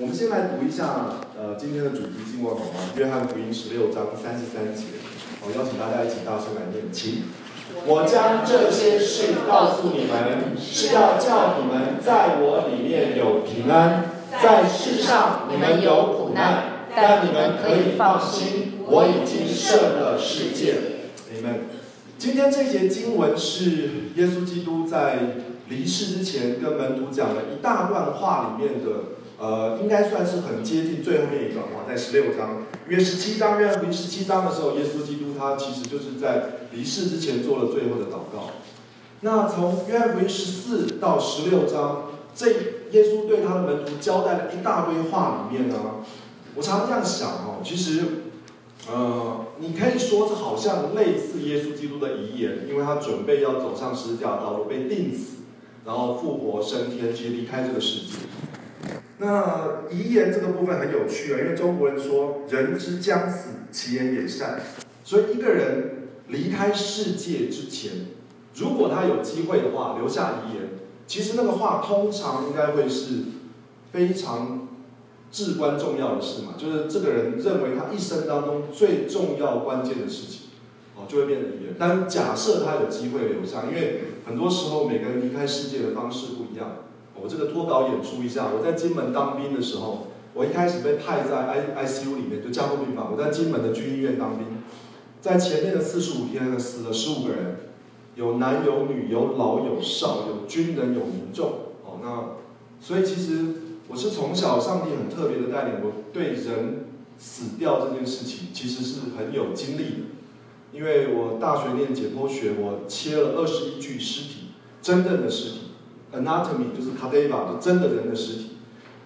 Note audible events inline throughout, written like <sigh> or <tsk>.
我们先来读一下，呃，今天的主题经文好吗？约翰福音十六章三十三节，我邀请大家一起大声来念，请。我将这些事告诉你们，是要叫你们在我里面有平安。在世上你们有苦难，但你们可以放心，我已经胜了世界。你们，今天这节经文是耶稣基督在离世之前跟门徒讲了一大段话里面的。呃，应该算是很接近最后面一段话，在十六章，约十七章，约福音十七章的时候，耶稣基督他其实就是在离世之前做了最后的祷告。那从约翰福音十四到十六章，这耶稣对他的门徒交代了一大堆话里面呢，我常常这样想哦，其实，呃，你可以说这好像类似耶稣基督的遗言，因为他准备要走上十字架道路，被钉死，然后复活升天，其实离开这个世界。那遗言这个部分很有趣啊，因为中国人说“人之将死，其言也善”，所以一个人离开世界之前，如果他有机会的话，留下遗言，其实那个话通常应该会是非常至关重要的事嘛，就是这个人认为他一生当中最重要关键的事情，哦，就会变成遗言。但假设他有机会留下，因为很多时候每个人离开世界的方式不一样。我这个脱稿演出一下，我在金门当兵的时候，我一开始被派在 I I C U 里面，就加护病房。我在金门的军医院当兵，在前面的四十五天，死了十五个人，有男有女，有老有少，有军人有民众。哦，那所以其实我是从小上帝很特别的带领，我对人死掉这件事情其实是很有经历的，因为我大学念解剖学，我切了二十一具尸体，真正的尸体。Anatomy 就是 cadaver，就真的人的尸体。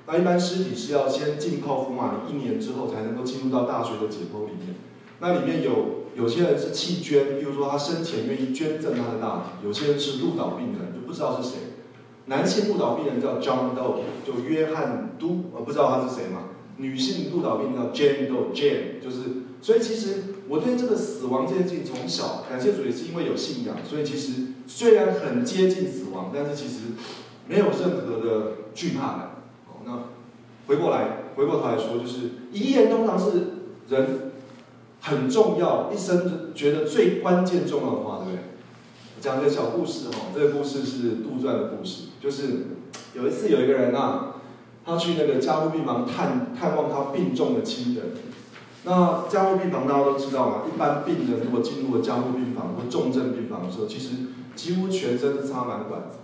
那一般尸体是要先浸泡福马林一年之后才能够进入到大学的解剖里面。那里面有有些人是弃捐，比如说他生前愿意捐赠他的大体；有些人是鹿岛病人，就不知道是谁。男性鹿岛病人叫 John Doe，就约翰都，我不知道他是谁嘛。女性鹿岛病人叫 Jane Doe，Jane 就是。所以其实我对这个死亡这件事情从小感谢主也是因为有信仰，所以其实。虽然很接近死亡，但是其实没有任何的惧怕感。好，那回过来，回过头来说，就是遗言通常是人很重要，一生觉得最关键重要的话，对不对？讲个小故事哈，这个故事是杜撰的故事，就是有一次有一个人啊，他去那个加护病房探探望他病重的亲人。那加护病房大家都知道嘛，一般病人如果进入了加护病房或重症病房的时候，其实几乎全身是插满管子，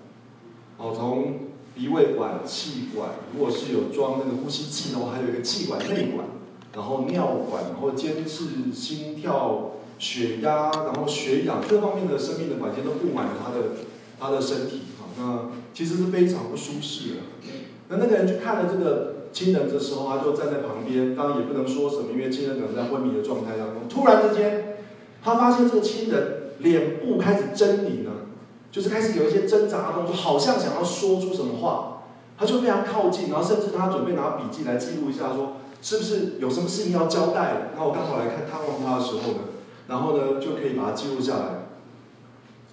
哦，从鼻胃管、气管，如果是有装那个呼吸器的话，还有一个气管内管，然后尿管，然后监视心跳、血压，然后血氧各方面的生命的管线都布满了他的他的身体，啊，那其实是非常不舒适的。那那个人去看了这个亲人的时候，他就站在旁边，当然也不能说什么，因为亲人可能在昏迷的状态当中。突然之间，他发现这个亲人脸部开始狰狞了。就是开始有一些挣扎的动作，好像想要说出什么话，他就非常靠近，然后甚至他准备拿笔记来记录一下，说是不是有什么事情要交代？然后我刚好来看探望他的时候呢，然后呢就可以把它记录下来。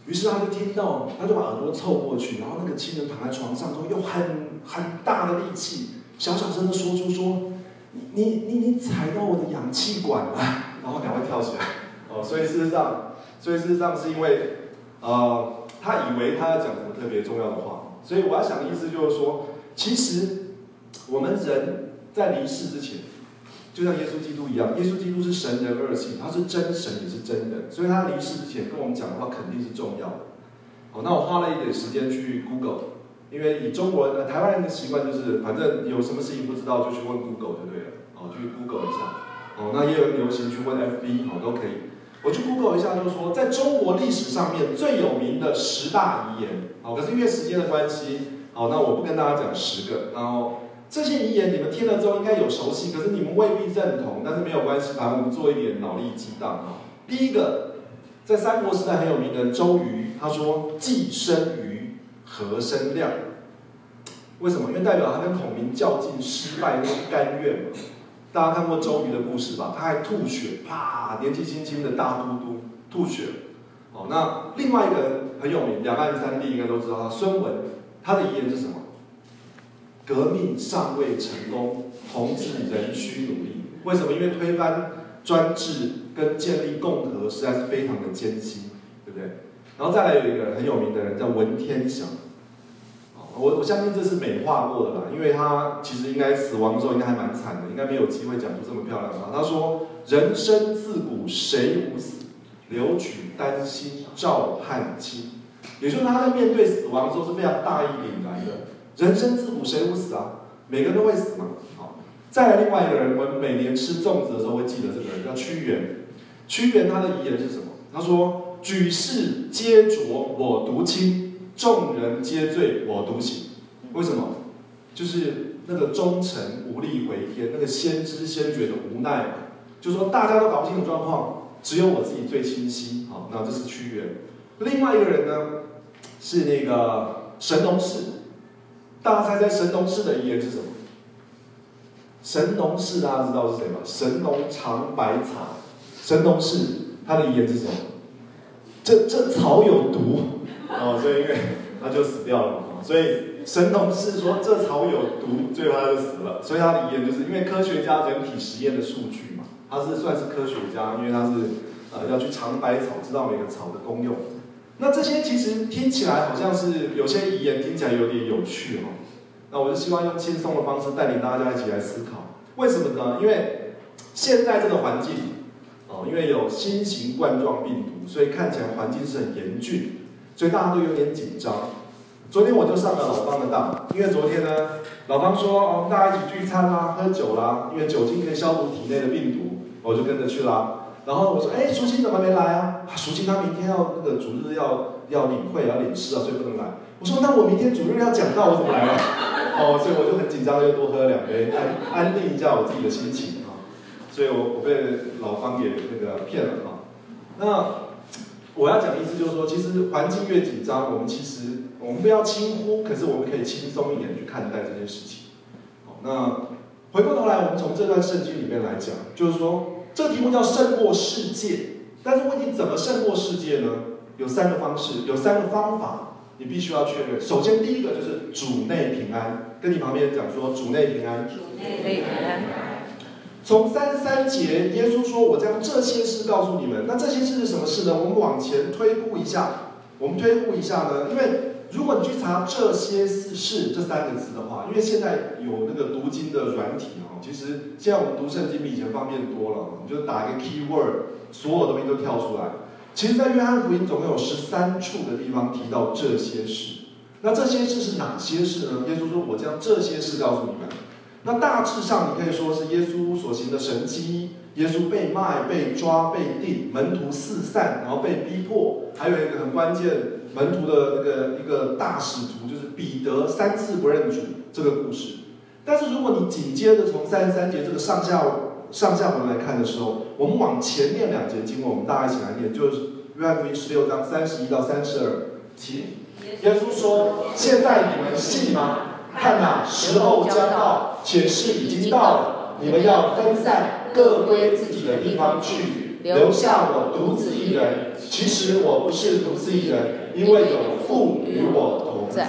于是他就听到，他就把耳朵凑过去，然后那个亲人躺在床上，说用很很大的力气，小小声的说出说：“你你你你踩到我的氧气管了。<laughs> ”然后赶快跳起来。哦，所以事实上，所以事实上是因为，呃。他以为他要讲什么特别重要的话，所以我要想的意思就是说，其实我们人在离世之前，就像耶稣基督一样，耶稣基督是神人二性，他是真神也是真人，所以他离世之前跟我们讲的话肯定是重要的。好，那我花了一点时间去 Google，因为以中国人、台湾人的习惯就是，反正有什么事情不知道就去问 Google 就对了，好，去 Google 一下，哦，那也有流行去问 FB，好，都可以。我去 Google 一下，就是说，在中国历史上面最有名的十大遗言，好，可是因为时间的关系，好，那我不跟大家讲十个，然后这些遗言你们听了之后应该有熟悉，可是你们未必认同，但是没有关系，反正我们做一点脑力激荡啊。第一个，在三国时代很有名的周瑜，他说“既生瑜，何生亮”，为什么？因为代表他跟孔明较劲失败，那是甘愿嘛。大家看过周瑜的故事吧？他还吐血，啪！年纪轻轻的大都督吐血。哦，那另外一个人很有名，两岸三地应该都知道他。孙文，他的遗言是什么？革命尚未成功，同志仍需努力。为什么？因为推翻专制跟建立共和实在是非常的艰辛，对不对？然后再来有一个很有名的人叫文天祥，我我相信这是美化过的啦，因为他其实应该死亡的时候应该还蛮惨的，应该没有机会讲出这么漂亮的话。他说：“人生自古谁无死，留取丹心照汗青。”也就是他在面对死亡的时候是非常大义凛然的。人生自古谁无死啊？每个人都会死嘛。好，再来另外一个人，我们每年吃粽子的时候会记得这个人叫屈原。屈原他的遗言是什么？他说。举世皆浊我独清，众人皆醉我独醒。为什么？就是那个忠臣无力回天，那个先知先觉的无奈嘛。就是说大家都搞不清楚状况，只有我自己最清晰。好，那这是屈原。另外一个人呢，是那个神农氏。大家猜猜神农氏的遗言是什么？神农氏大家知道是谁吗？神农尝百草。神农氏他的遗言是什么？这这草有毒，哦，所以因为他就死掉了嘛。所以神农氏说这草有毒，最后他就死了。所以他的遗言就是因为科学家人体实验的数据嘛，他是算是科学家，因为他是呃要去尝百草，知道每个草的功用。那这些其实听起来好像是有些遗言听起来有点有趣哈。那我是希望用轻松的方式带领大家一起来思考，为什么呢？因为现在这个环境，哦，因为有新型冠状病毒。所以看起来环境是很严峻，所以大家都有点紧张。昨天我就上了老方的当，因为昨天呢，老方说哦，大家一起聚餐啦、喝酒啦，因为酒精可以消毒体内的病毒，我就跟着去啦。然后我说，哎，淑清怎么没来啊？淑清他明天要那个主日要要领会要领事啊，所以不能来。我说，那我明天主日要讲道，我怎么来啊？<laughs> 哦，所以我就很紧张，又多喝了两杯，安安定一下我自己的心情啊。所以我我被老方给那个骗了啊。那。我要讲的意思就是说，其实环境越紧张，我们其实我们不要轻忽，可是我们可以轻松一点去看待这件事情。好，那回过头来，我们从这段圣经里面来讲，就是说这个题目叫胜过世界，但是问题怎么胜过世界呢？有三个方式，有三个方法，你必须要确认。首先，第一个就是主内平安，跟你旁边讲说主内平安。主内平安。从三十三节，耶稣说：“我将这些事告诉你们。那这些事是什么事呢？我们往前推估一下。我们推估一下呢，因为如果你去查这些事这三个字的话，因为现在有那个读经的软体哦，其实现在我们读圣经比以前方便多了。你就打一个 keyword，所有东西都跳出来。其实，在约翰福音总共有十三处的地方提到这些事。那这些事是哪些事呢？耶稣说：我将这些事告诉你们。”那大致上，你可以说是耶稣所行的神迹，耶稣被卖、被抓、被定，门徒四散，然后被逼迫，还有一个很关键，门徒的那个一个大使徒就是彼得三次不认主这个故事。但是如果你紧接着从三十三节这个上下上下文来看的时候，我们往前面两节经文，我们大家一起来念，就是约翰福音十六章三十一到三十二，请耶稣说：“现在你们信吗？”看哪，时候将到，且是已经到了。你们要分散，各归自己的地方去，留下我独自一人。其实我不是独自一人，因为有父与我同在。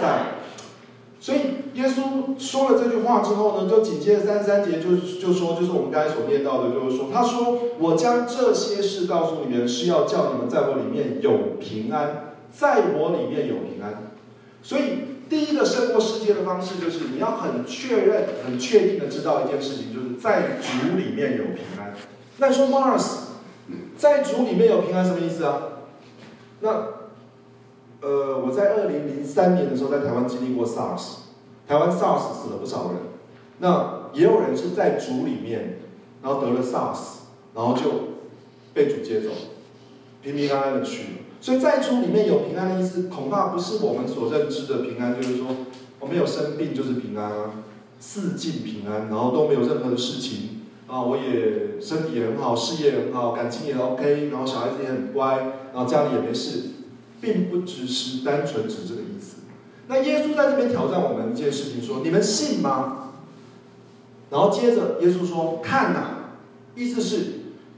所以耶稣说了这句话之后呢，就紧接着三十三节就就说，就是我们刚才所念到的，就是说，他说：“我将这些事告诉你们，是要叫你们在我里面有平安，在我里面有平安。”所以。第一个胜过世界的方式，就是你要很确认、很确定的知道一件事情，就是在主里面有平安。那说 Mars，在主里面有平安什么意思啊？那，呃，我在二零零三年的时候在台湾经历过 SARS，台湾 SARS 死了不少人。那也有人是在主里面，然后得了 SARS，然后就被主接走，平平安安的去了。所以在主里面有平安的意思，恐怕不是我们所认知的平安，就是说我没有生病就是平安啊，四境平安，然后都没有任何的事情啊，我也身体也很好，事业也很好，感情也 OK，然后小孩子也很乖，然后家里也没事，并不只是单纯指这个意思。那耶稣在这边挑战我们一件事情，说你们信吗？然后接着耶稣说看哪，意思是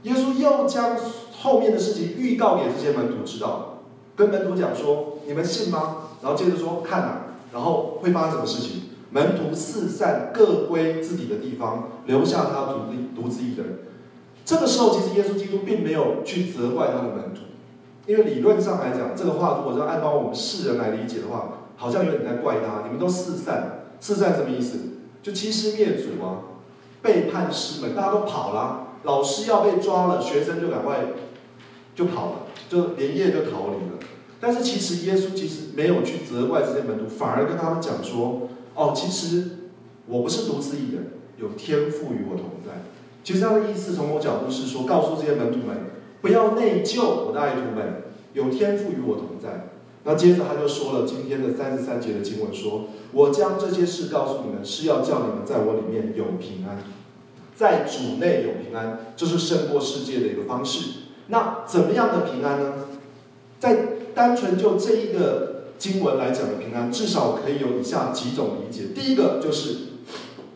耶稣又将。后面的事情预告给这些门徒知道，跟门徒讲说：“你们信吗？”然后接着说：“看哪，然后会发生什么事情？门徒四散，各归自己的地方，留下他独自独自一人。这个时候，其实耶稣基督并没有去责怪他的门徒，因为理论上来讲，这个话如果是按照我们世人来理解的话，好像有点在怪他。你们都四散，四散什么意思？就欺师灭祖啊，背叛师门，大家都跑了。老师要被抓了，学生就赶快就跑了，就连夜就逃离了。但是其实耶稣其实没有去责怪这些门徒，反而跟他们讲说：“哦，其实我不是独自一人，有天赋与我同在。”其实他的意思从我角度是说，告诉这些门徒们不要内疚，我的爱徒们，有天赋与我同在。那接着他就说了今天的三十三节的经文说：“我将这些事告诉你们，是要叫你们在我里面有平安，在主内有平安，这是胜过世界的一个方式。那怎么样的平安呢？在单纯就这一个经文来讲的平安，至少可以有以下几种理解。第一个就是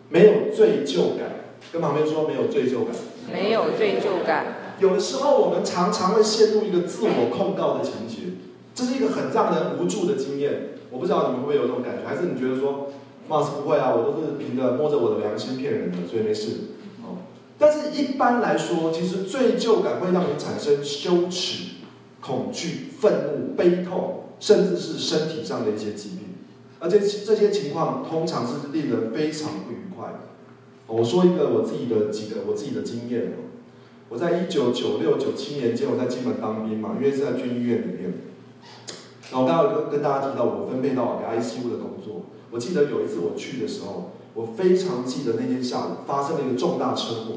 没有罪疚感，跟旁边说没有罪疚感，没有罪疚感。有的时候我们常常会陷入一个自我控告的情节，这是一个很让人无助的经验。我不知道你们会不会有这种感觉，还是你觉得说，貌似不会啊，我都是凭着摸着我的良心骗人的，所以没事。但是一般来说，其实罪疚感会让你产生羞耻。恐惧、愤怒、悲痛，甚至是身体上的一些疾病，而且这些情况通常是令人非常不愉快。我说一个我自己的几个我自己的经验，我在一九九六九七年间我在金门当兵嘛，因为是在军医院里面。然后刚刚跟跟大家提到我分配到 ICU 的工作，我记得有一次我去的时候，我非常记得那天下午发生了一个重大车祸。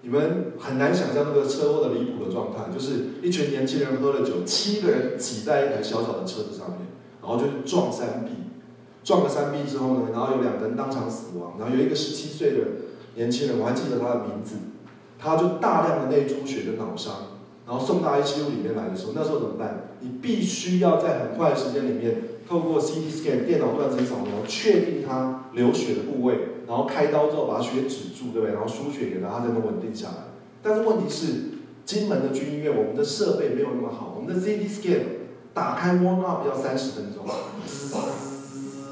你们很难想象那个车祸的离谱的状态，就是一群年轻人喝了酒，七个人挤在一台小小的车子上面，然后就撞山壁，撞了三壁之后呢，然后有两个人当场死亡，然后有一个十七岁的年轻人，我还记得他的名字，他就大量的内出血跟脑伤，然后送到 ICU 里面来的时候，那时候怎么办？你必须要在很快的时间里面，透过 CT scan 电脑断层扫描，确定他流血的部位。然后开刀之后把血止住，对不对？然后输血给他，他才能稳定下来。但是问题是，金门的军医院，我们的设备没有那么好，我们的 CT scan 打开 warm up 要三十分钟，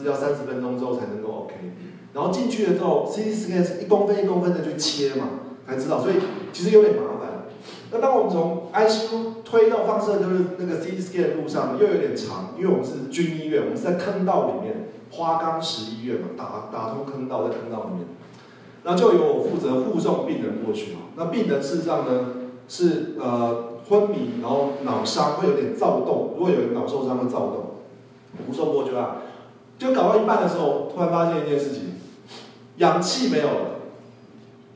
要三十分钟之后才能够 OK。然后进去了之后，CT scan 是一公分一公分的去切嘛，才知道，所以其实有点麻烦。那当我们从 ICU 推到放射就是那个 CT scan 的路上又有点长，因为我们是军医院，我们是在坑道里面。花岗石医院嘛，打打通坑道，在坑道里面，然后就由我负责护送病人过去嘛。那病人事实上呢是呃昏迷，然后脑伤会有点躁动，如果有人脑受伤会躁动，护送过去啊，就搞到一半的时候，突然发现一件事情，氧气没有了，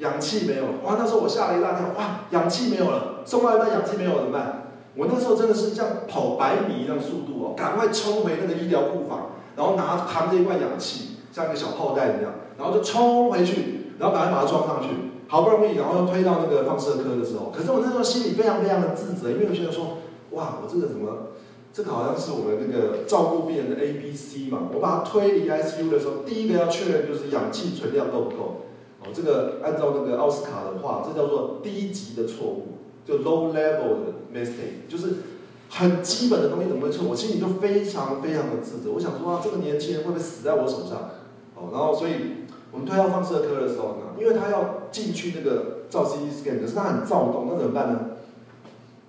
氧气没有了，哇！那时候我吓了一大跳，哇！氧气没有了，送到一半氧气没有了怎么办？我那时候真的是像跑百米一样速度哦，赶快冲回那个医疗库房。然后拿扛着一罐氧气，像一个小炮弹一样，然后就冲回去，然后赶快把它装上去，好不容易，然后又推到那个放射科的时候，可是我那时候心里非常非常的自责，因为我觉得说，哇，我这个怎么，这个好像是我们那个照顾病人的 A B C 嘛，我把它推离 ICU 的时候，第一个要确认就是氧气存量够不够，哦，这个按照那个奥斯卡的话，这叫做低级的错误，就 low level 的 mistake，就是。很基本的东西怎么会错？我心里就非常非常的自责。我想说啊，这个年轻人会不会死在我手上？哦，然后所以我们推到放射科的时候呢，因为他要进去那个照 CT scan，可是他很躁动，那怎么办呢？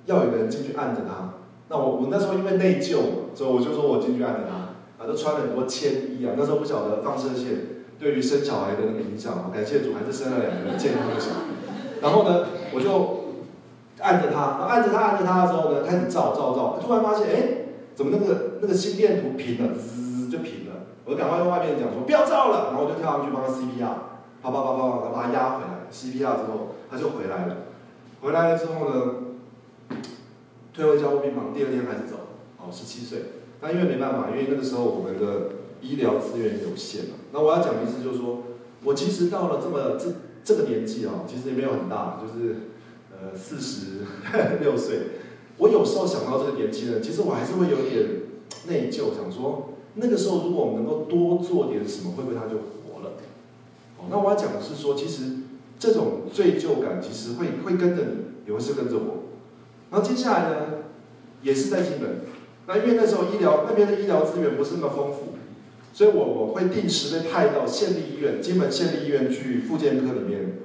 要有个人进去按着他。那我我那时候因为内疚，所以我就说我进去按着他，啊，都穿了很多铅衣啊。那时候不晓得放射线对于生小孩的那个影响嘛，感谢主还是生了两个健康的小孩。然后呢，我就。按着他，按着他，按着他的时候呢，开始照照照，突然发现，哎，怎么那个那个心电图平了，滋就平了。我就赶快跟外面讲说不要照了，然后我就跳上去帮他 CPR，啪啪啪啪啪把他压回来，CPR 之后他就回来了。回来了之后呢，退回交护病房，第二天还是走，哦，十七岁。那因为没办法，因为那个时候我们的医疗资源有限嘛。那我要讲的意思就是说，我其实到了这么这这个年纪啊，其实也没有很大，就是。呃，四十六岁，我有时候想到这个年轻人，其实我还是会有点内疚，想说那个时候如果我们能够多做点什么，会不会他就活了？哦，那我要讲的是说，其实这种罪疚感其实会会跟着你，也会是跟着我。然后接下来呢，也是在金门，那因为那时候医疗那边的医疗资源不是那么丰富，所以我我会定时被派到县立医院，金门县立医院去复健科里面。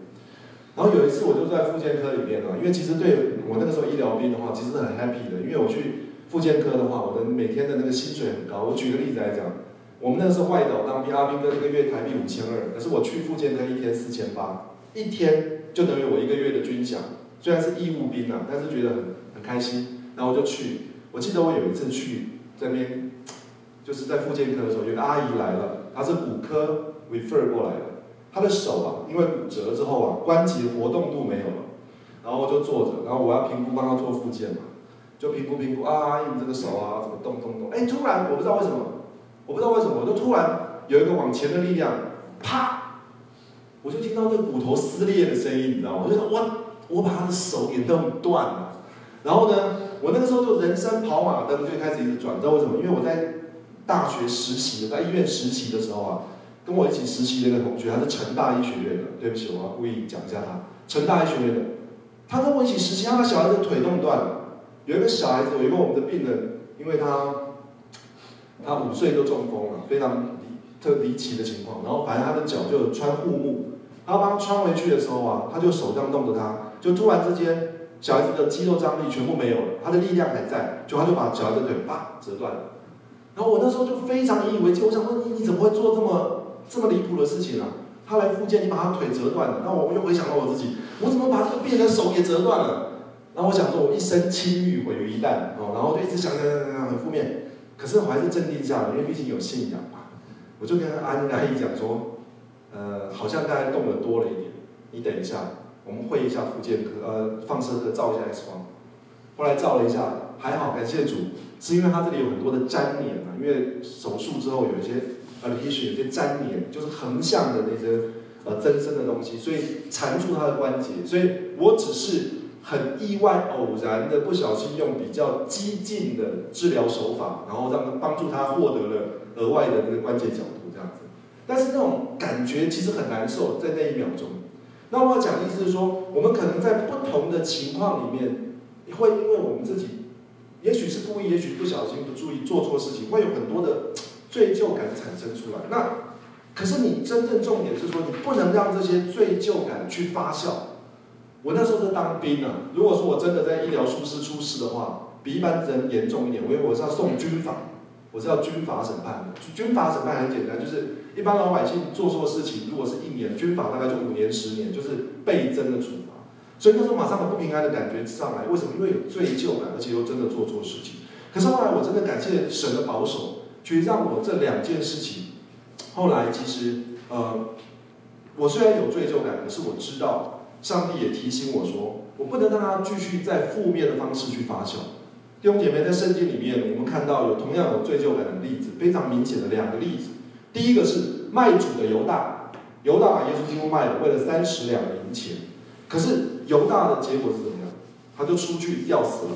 然后有一次我就在复健科里面啊，因为其实对我那个时候医疗兵的话，其实很 happy 的，因为我去复健科的话，我的每天的那个薪水很高。我举个例子来讲，我们那个时候外岛当兵，阿兵哥一个月台币五千二，可是我去复健科一天四千八，一天就等于我一个月的军饷。虽然是义务兵啊，但是觉得很很开心，然后我就去。我记得我有一次去这边，就是在复健科的时候，有个阿姨来了，她是骨科 refer 过来的，她的手啊，因为骨折之后啊，关节活动度没有了，然后就坐着，然后我要评估帮她做复健嘛，就评估评估啊，阿姨你这个手啊怎么动动动，哎，突然我不知道为什么，我不知道为什么，我就突然有一个往前的力量，啪，我就听到那个骨头撕裂的声音，你知道吗？我就说我我把她的手给弄断了，然后呢？我那个时候就人生跑马灯，就开始一直转，知道为什么？因为我在大学实习，在医院实习的时候啊，跟我一起实习的一个同学，他是成大医学院的。对不起，我要故意讲一下他，成大医学院的。他跟我一起实习，他把小孩子腿弄断了。有一个小孩子，有一个我们的病人，因为他他五岁就中风了，非常离特离奇的情况。然后反正他的脚就穿护木，他帮他穿回去的时候啊，他就手这样弄着他，就突然之间。小孩子的肌肉张力全部没有了，他的力量还在，就他就把小孩的腿啪折断了。然后我那时候就非常引以为戒，我想说你你怎么会做这么这么离谱的事情啊？他来复健，你把他腿折断了。那我又回想到我自己，我怎么把这个病人的手也折断了？然后我想说，我一生清誉毁于一旦哦，然后就一直想想想想很负面。可是我还是镇定下来，因为毕竟有信仰嘛。我就跟阿姨阿姨讲说，呃，好像刚才动的多了一点，你等一下。我们会一下复健科，呃，放射科照一下 X 光，后来照了一下，还好，感谢主，是因为他这里有很多的粘连啊，因为手术之后有一些呃，也许有些粘连，就是横向的那些呃增生的东西，所以缠住他的关节，所以我只是很意外偶然的不小心用比较激进的治疗手法，然后让帮助他获得了额外的那个关节角度这样子，但是那种感觉其实很难受，在那一秒钟。那我要讲的意思是说，我们可能在不同的情况里面，会因为我们自己，也许是故意，也许不小心不注意做错事情，会有很多的 <tsk> 罪疚感产生出来。那可是你真正重点是说，你不能让这些罪疚感去发酵。我那时候在当兵啊，如果说我真的在医疗疏失出事的话，比一般人严重一点，因为我是要送军法，我是要军法审判的。军法审判很简单，就是。一般老百姓做错事情，如果是一年，军法大概就五年、十年，就是倍增的处罚。所以那时候马上把不平安的感觉上来，为什么？因为有罪疚感，而且又真的做错事情。可是后来我真的感谢神的保守，去让我这两件事情，后来其实呃，我虽然有罪疚感，可是我知道上帝也提醒我说，我不能让他继续在负面的方式去发酵。弟兄姐妹，在圣经里面，我们看到有同样有罪疚感的例子，非常明显的两个例子。第一个是卖主的犹大，犹大把耶稣基督卖了，为了三十两银钱。可是犹大的结果是怎么样？他就出去吊死了。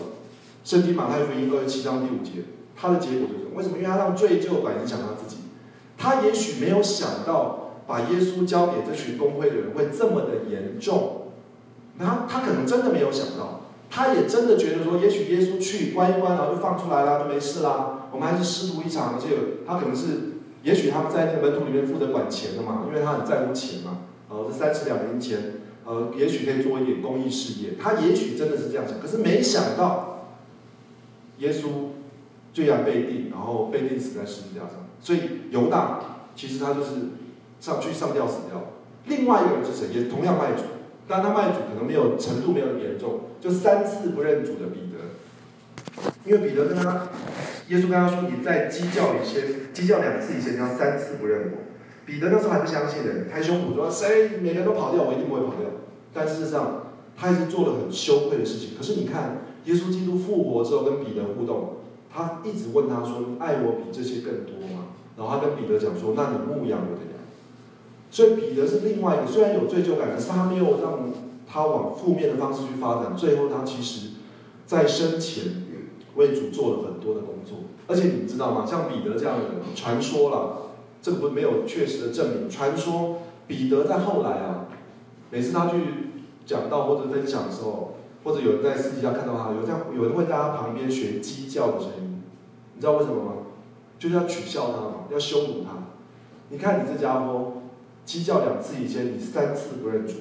圣经马太福音二十七章第五节，他的结果就是为什么？因为他让罪疚感影响他自己。他也许没有想到把耶稣交给这群公会的人会这么的严重。他他可能真的没有想到，他也真的觉得说，也许耶稣去关一关，然后就放出来了，就没事啦。我们还是师徒一场，而且他可能是。也许他们在那个门徒里面负责管钱的嘛，因为他很在乎钱嘛。呃，这三十两银钱，呃，也许可以做一点公益事业。他也许真的是这样想，可是没想到，耶稣罪然被定，然后被钉死在十字架上。所以犹大其实他就是上去上吊死掉。另外一个人是谁？也同样卖主，但他卖主可能没有程度没有严重，就三次不认主的彼得，因为彼得跟他。耶稣跟他说：“你在鸡叫以前，鸡叫两次以前，你要三次不认我。”彼得那时候还不相信人，拍胸脯说：“谁每个人都跑掉，我一定不会跑掉。”但事实上，他一直做了很羞愧的事情。可是你看，耶稣基督复活之后跟彼得互动，他一直问他说：“你爱我比这些更多吗？”然后他跟彼得讲说：“那你牧养我的羊。”所以彼得是另外一个，虽然有罪疚感，可是他没有让他往负面的方式去发展。最后，他其实，在生前。为主做了很多的工作，而且你知道吗？像彼得这样的人，传说了，这不没有确实的证明。传说彼得在后来啊，每次他去讲道或者分享的时候，或者有人在私底下看到他，有在有人会在他旁边学鸡叫的声音，你知道为什么吗？就是要取笑他嘛，要羞辱他。你看你这家伙，鸡叫两次以前，你三次不认主。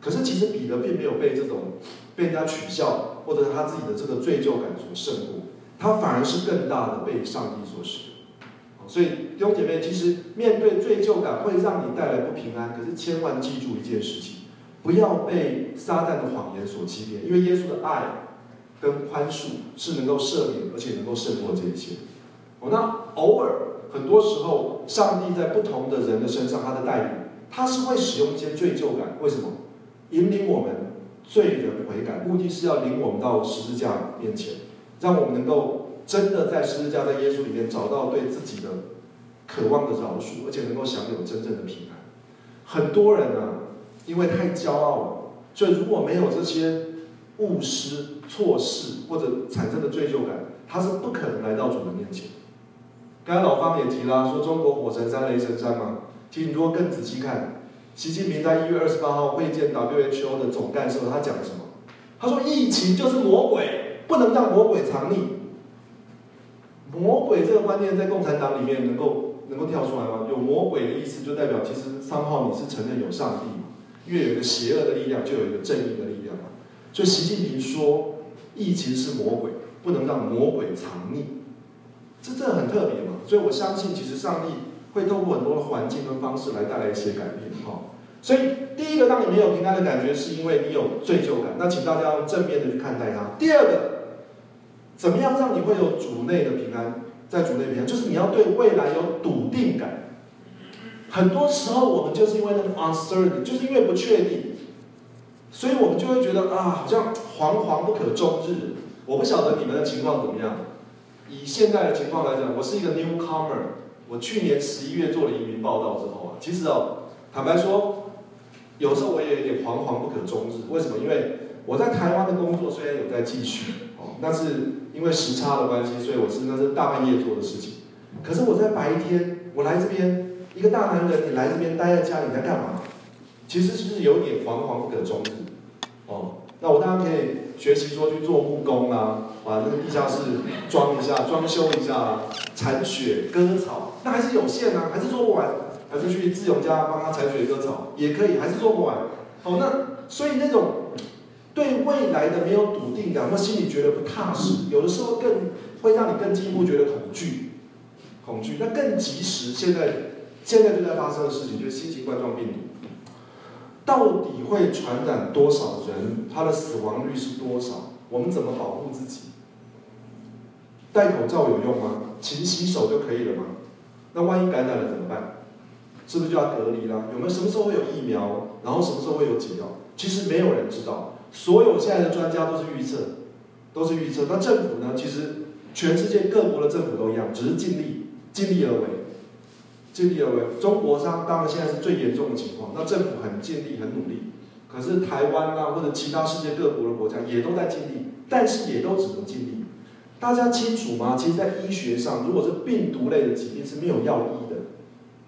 可是其实彼得并没有被这种被人家取笑，或者他自己的这个罪疚感所胜过，他反而是更大的被上帝所使用。所以弟兄姐妹，其实面对罪疚感会让你带来不平安，可是千万记住一件事情，不要被撒旦的谎言所欺骗，因为耶稣的爱跟宽恕是能够赦免，而且能够胜过这一切。哦，那偶尔很多时候，上帝在不同的人的身上，他的带领，他是会使用一些罪疚感，为什么？引领我们罪人悔改，目的是要领我们到十字架面前，让我们能够。真的在十字架，在耶稣里面找到对自己的渴望的饶恕，而且能够享有真正的平安。很多人啊，因为太骄傲了，所以如果没有这些误失、错事或者产生的罪疚感，他是不可能来到主的面前。刚才老方也提了，说中国火神山、雷神山嘛。其实你如果更仔细看，习近平在一月二十八号会见 WHO 的总干事，他讲什么？他说疫情就是魔鬼，不能让魔鬼藏匿。魔鬼这个观念在共产党里面能够能够跳出来吗？有魔鬼的意思，就代表其实三号你是承认有上帝嘛？因为有一个邪恶的力量，就有一个正义的力量嘛。所以习近平说，疫情是魔鬼，不能让魔鬼藏匿。这这很特别嘛。所以我相信，其实上帝会透过很多的环境跟方式来带来一些改变哈。所以第一个让你没有平安的感觉，是因为你有罪疚感。那请大家用正面的去看待它。第二个。怎么样让你会有主内的平安？在主内平安，就是你要对未来有笃定感。很多时候我们就是因为那个 uncertainty，就是因为不确定，所以我们就会觉得啊，好像惶惶不可终日。我不晓得你们的情况怎么样。以现在的情况来讲，我是一个 newcomer。我去年十一月做了移民报道之后啊，其实哦，坦白说，有时候我也有点惶惶不可终日。为什么？因为我在台湾的工作虽然有在继续，哦，但是。因为时差的关系，所以我是那是大半夜做的事情。可是我在白天，我来这边，一个大男人，你来这边待在家里，你在干嘛？其实就是有点惶惶不可终日。哦，那我当然可以学习说去做木工啊，把那个地下室装一下、装修一下，铲雪、割草，那还是有限啊，还是做不完。还是去志勇家帮他铲雪、割草也可以，还是做不完。哦，那所以那种。对未来的没有笃定感，或心里觉得不踏实，有的时候更会让你更进一步觉得恐惧，恐惧。那更及时，现在现在就在发生的事情，就是新型冠状病毒，到底会传染多少人？它的死亡率是多少？我们怎么保护自己？戴口罩有用吗？勤洗手就可以了吗？那万一感染了怎么办？是不是就要隔离了？有没有什么时候会有疫苗？然后什么时候会有解药？其实没有人知道。所有现在的专家都是预测，都是预测。那政府呢？其实全世界各国的政府都一样，只是尽力尽力而为，尽力而为。中国上当然现在是最严重的情况，那政府很尽力很努力。可是台湾啊，或者其他世界各国的国家也都在尽力，但是也都只能尽力。大家清楚吗？其实，在医学上，如果是病毒类的疾病是没有药医的，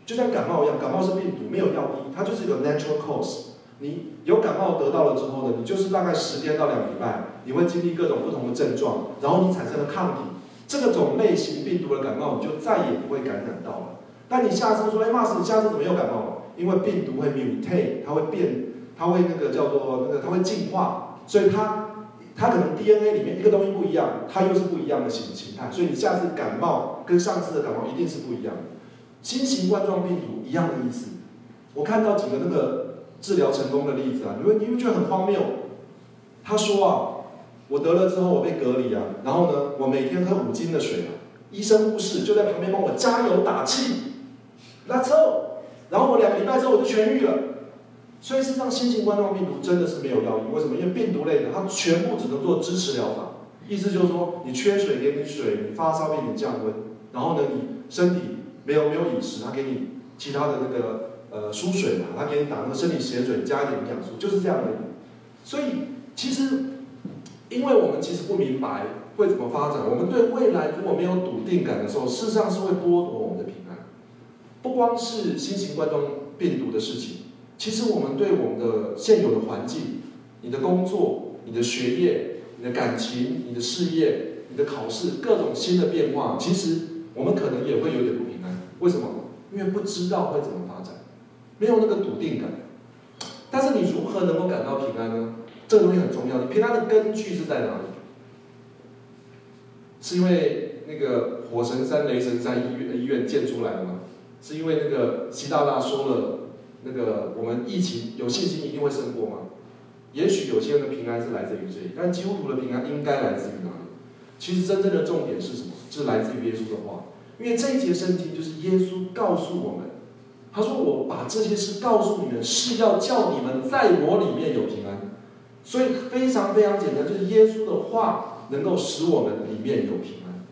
就像感冒一样，感冒是病毒，没有药医，它就是一个 natural cause。你有感冒得到了之后呢，你就是大概十天到两礼拜，你会经历各种不同的症状，然后你产生了抗体，这个种类型病毒的感冒你就再也不会感染到了。但你下次说，哎，Marks，你下次怎么又感冒了？因为病毒会 mutate，它会变，它会那个叫做那个，它会进化，所以它它可能 DNA 里面一个东西不一样，它又是不一样的形形态，所以你下次感冒跟上次的感冒一定是不一样的。新型冠状病毒一样的意思。我看到几个那个。治疗成功的例子啊，你会你会觉得很荒谬。他说啊，我得了之后我被隔离啊，然后呢，我每天喝五斤的水啊，医生护士就在旁边帮我加油打气。那之后，然后我两个礼拜之后我就痊愈了。所以事实上，新型冠状病毒真的是没有药医。为什么？因为病毒类的，它全部只能做支持疗法。意思就是说，你缺水给你水，你发烧给你降温，然后呢，你身体没有没有饮食，它给你其他的那个。呃，输水嘛，他给你打那个生理盐水，加一点营养素，就是这样的。所以其实，因为我们其实不明白会怎么发展，我们对未来如果没有笃定感的时候，事实上是会剥夺我们的平安。不光是新型冠状病毒的事情，其实我们对我们的现有的环境、你的工作、你的学业、你的感情、你的事业、你的考试，各种新的变化，其实我们可能也会有点不平安。为什么？因为不知道会怎么，没有那个笃定感。但是你如何能够感到平安呢？这个东西很重要。你平安的根据是在哪里？是因为那个火神山、雷神山医院医院建出来的吗？是因为那个习大大说了，那个我们疫情有信心一定会胜过吗？也许有些人的平安是来自于这里，但基督徒的平安应该来自于哪里？其实真正的重点是什么？是来自于耶稣的话。因为这一节圣经就是耶稣告诉我们，他说：“我把这些事告诉你们，是要叫你们在我里面有平安。”所以非常非常简单，就是耶稣的话能够使我们里面有平安。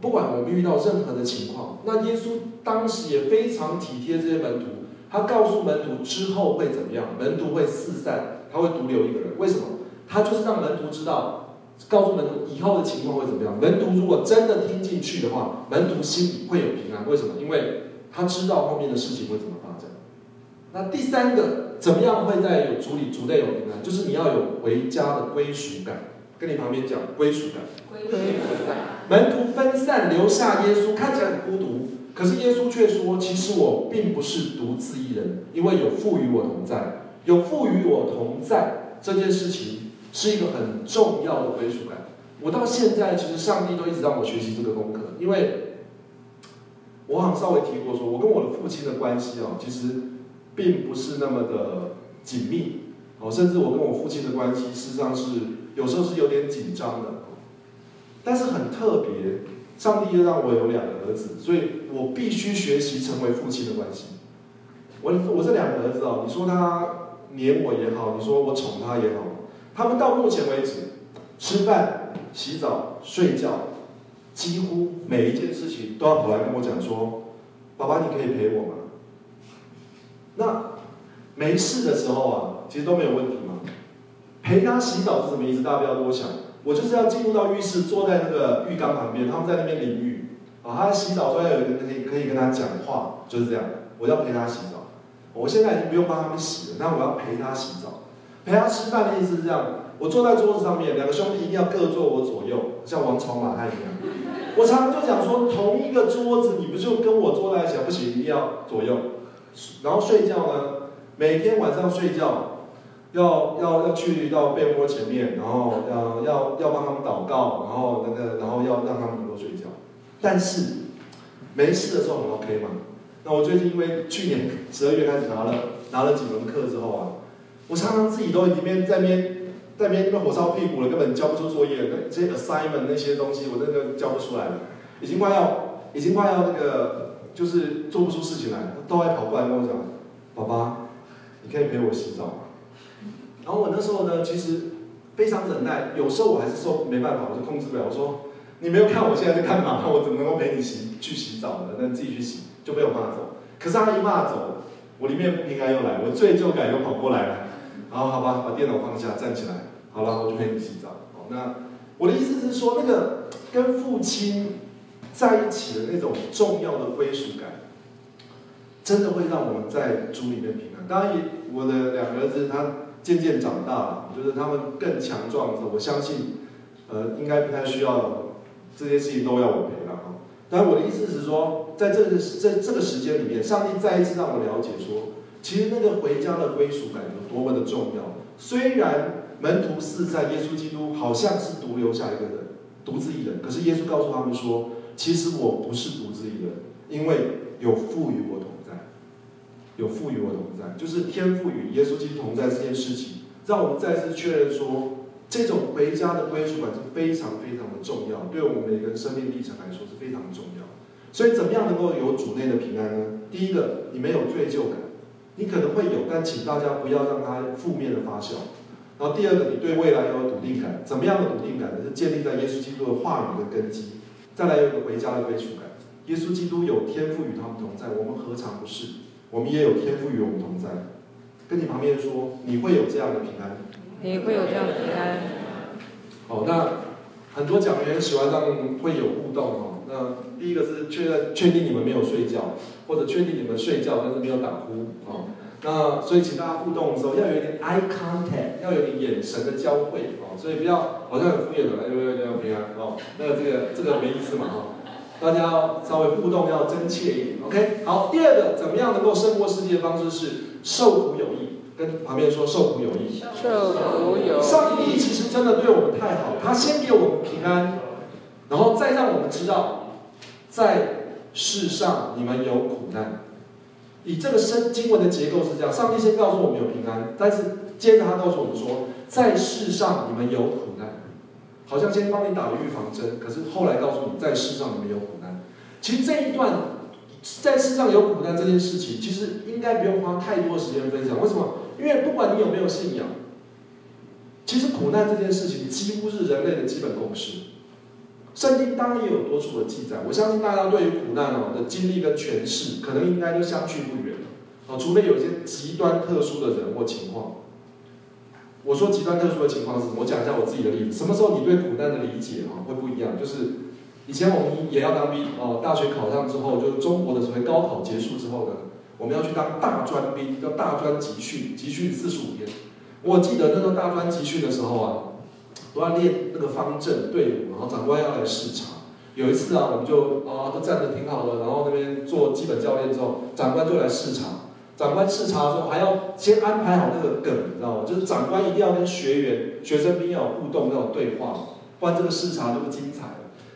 不管我们遇到任何的情况，那耶稣当时也非常体贴这些门徒，他告诉门徒之后会怎么样？门徒会四散，他会独留一个人。为什么？他就是让门徒知道。告诉门徒以后的情况会怎么样？门徒如果真的听进去的话，门徒心里会有平安。为什么？因为他知道后面的事情会怎么发展。那第三个，怎么样会在有族里族内有平安？就是你要有回家的归属感。跟你旁边讲归属感。归属感。门徒分散留下耶稣，看起来很孤独，可是耶稣却说：“其实我并不是独自一人，因为有父与我同在。有父与我同在这件事情。”是一个很重要的归属感。我到现在，其实上帝都一直让我学习这个功课，因为我好像稍微提过说，我跟我的父亲的关系啊，其实并不是那么的紧密，哦，甚至我跟我父亲的关系，事实上是有时候是有点紧张的。但是很特别，上帝又让我有两个儿子，所以我必须学习成为父亲的关系。我我这两个儿子哦，你说他黏我也好，你说我宠他也好。他们到目前为止，吃饭、洗澡、睡觉，几乎每一件事情都要跑来跟我讲说：“爸爸，你可以陪我吗？”那没事的时候啊，其实都没有问题嘛。陪他洗澡是什么意思？大家不要多想。我就是要进入到浴室，坐在那个浴缸旁边，他们在那边淋浴。啊，他洗澡说要有人可以可以跟他讲话，就是这样。我要陪他洗澡。我现在已经不用帮他们洗了，但我要陪他洗澡。陪他吃饭的意思是这样：我坐在桌子上面，两个兄弟一定要各坐我左右，像王朝马汉一样。我常常就讲说，同一个桌子，你不就跟我坐在一起？不行，一定要左右。然后睡觉呢，每天晚上睡觉，要要要去到被窝前面，然后要要要帮他们祷告，然后那个，然后要让他们能够睡觉。但是没事的时候很 OK 嘛。那我最近因为去年十二月开始拿了拿了几门课之后啊。我常常自己都里面在边在边那火烧屁股了，根本交不出作业，那这些 assignment 那些东西我那个交不出来了，已经快要已经快要那个就是做不出事情来，都还跑过来跟我讲，爸爸，你可以陪我洗澡吗？然后我那时候呢，其实非常忍耐，有时候我还是说没办法，我就控制不了，我说你没有看我现在在干嘛，我怎么能够陪你洗去洗澡呢？那你自己去洗，就被我骂走。可是他一骂走，我里面不平安又来，我罪疚感又跑过来了。好，好吧，把电脑放下，站起来。好了，我就陪你洗澡。好，那我的意思是说，那个跟父亲在一起的那种重要的归属感，真的会让我们在主里面平安。当然，我的两个儿子他渐渐长大了，就是他们更强壮的时候，我相信，呃，应该不太需要这些事情都要我陪了哈。但，我的意思是说，在这个这这个时间里面，上帝再一次让我了解说。其实那个回家的归属感有多么的重要。虽然门徒四在，耶稣基督好像是独留下一个人，独自一人。可是耶稣告诉他们说：“其实我不是独自一人，因为有父与我同在，有父与我同在，就是天父与耶稣基督同在这件事情，让我们再次确认说，这种回家的归属感是非常非常的重要，对我们每个人生命历程来说是非常重要。所以，怎么样能够有主内的平安呢？第一个，你没有罪疚感。你可能会有，但请大家不要让它负面的发酵。然后第二个，你对未来要有笃定感。怎么样的笃定感呢？是建立在耶稣基督的话语的根基。再来有一个回家的归属感。耶稣基督有天赋与他们同在，我们何尝不是？我们也有天赋与我们同在。跟你旁边说，你会有这样的平安。你会有这样的平安。好，那很多讲员喜欢让会有互动哦。那第一个是确认确定你们没有睡觉。或者确定你们睡觉，但是没有打呼啊。那所以请大家互动的时候要有一点 eye contact，要有点眼神的交汇啊。所以不要好像很敷衍的，来，有没有有没有平安哦？那这个这个没意思嘛哈。大家要稍微互动，要真切一点。OK，好，第二个怎么样能够胜过世界的方式是受苦有益，跟旁边说受苦有益。受苦有益。上帝其实真的对我们太好，他先给我们平安，然后再让我们知道，在世上你们有苦难。以这个圣经文的结构是这样：上帝先告诉我们有平安，但是接着他告诉我们说，在世上你们有苦难。好像先帮你打了预防针，可是后来告诉你，在世上你们有苦难。其实这一段在世上有苦难这件事情，其实应该不用花太多时间分享。为什么？因为不管你有没有信仰，其实苦难这件事情几乎是人类的基本共识。圣经当然也有多处的记载，我相信大家对于苦难哦的经历跟诠释，可能应该都相去不远了。除非有一些极端特殊的人或情况。我说极端特殊的情况是什么？我讲一下我自己的例子。什么时候你对苦难的理解啊会不一样？就是以前我们也要当兵哦，大学考上之后，就是中国的所谓高考结束之后呢，我们要去当大专兵，叫大专集训，集训四十五天。我记得那时候大专集训的时候啊，都要练那个方阵队伍，然后长官要来视察。有一次啊，我们就啊都站得挺好的，然后那边做基本教练之后，长官就来视察。长官视察的时候，还要先安排好那个梗，你知道吗？就是长官一定要跟学员、学生兵要有互动、要有对话，不然这个视察就不精彩了。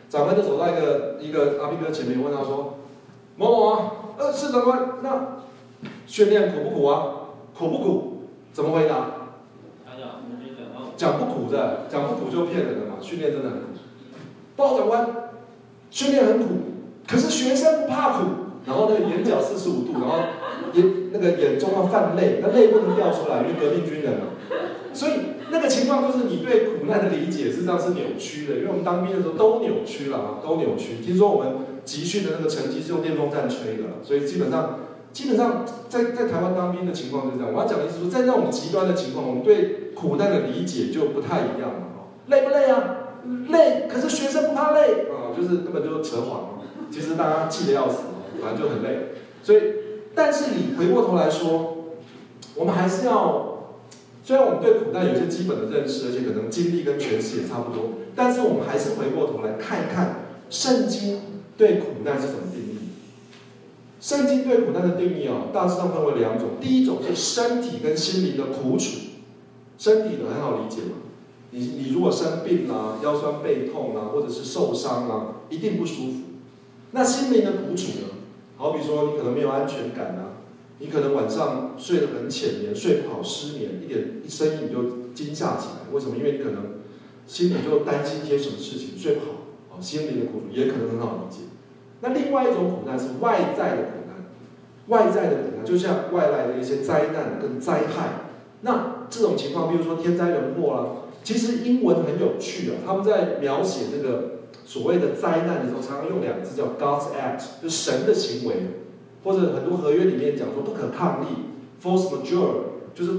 长官就走到一个一个阿兵哥前面，问他说：“某某啊，呃，是长官，那训练苦不苦啊？苦不苦？怎么回答？讲不苦的，讲不苦就骗人的嘛。训练真的很苦。报长官，训练很苦，可是学生不怕苦。然后那个眼角四十五度，然后。<laughs> ”眼那个眼中要泛泪，那泪不能掉出来，因为革命军人嘛。所以那个情况就是你对苦难的理解实际上是扭曲的，因为我们当兵的时候都扭曲了啊，都扭曲。听说我们集训的那个成绩是用电风扇吹的，所以基本上基本上在在台湾当兵的情况就是这样。我要讲的意思说，在那种极端的情况，我们对苦难的理解就不太一样了。累不累啊？累，可是学生不怕累啊，就是根本就是扯谎。其实大家气得要死，反正就很累，所以。但是你回过头来说，我们还是要，虽然我们对苦难有些基本的认识，而且可能经历跟诠释也差不多，但是我们还是回过头来看一看圣经对苦难是怎么定义。圣经对苦难的定义哦，大致上分为两种，第一种是身体跟心灵的苦楚，身体的很好理解嘛，你你如果生病啊，腰酸背痛啊，或者是受伤啊，一定不舒服。那心灵的苦楚呢？好比说，你可能没有安全感啊，你可能晚上睡得很浅眠，睡不好，失眠，一点一声音你就惊吓起来。为什么？因为你可能心里就担心一些什么事情，睡不好，哦，心里的苦楚也可能很好理解。那另外一种苦难是外在的苦难，外在的苦难就像外来的一些灾难跟灾害。那这种情况，比如说天灾人祸啦，其实英文很有趣啊，他们在描写这个。所谓的灾难的时候，常常用两个字叫 God's act，就是神的行为，或者很多合约里面讲说不可抗力 force majeure，就是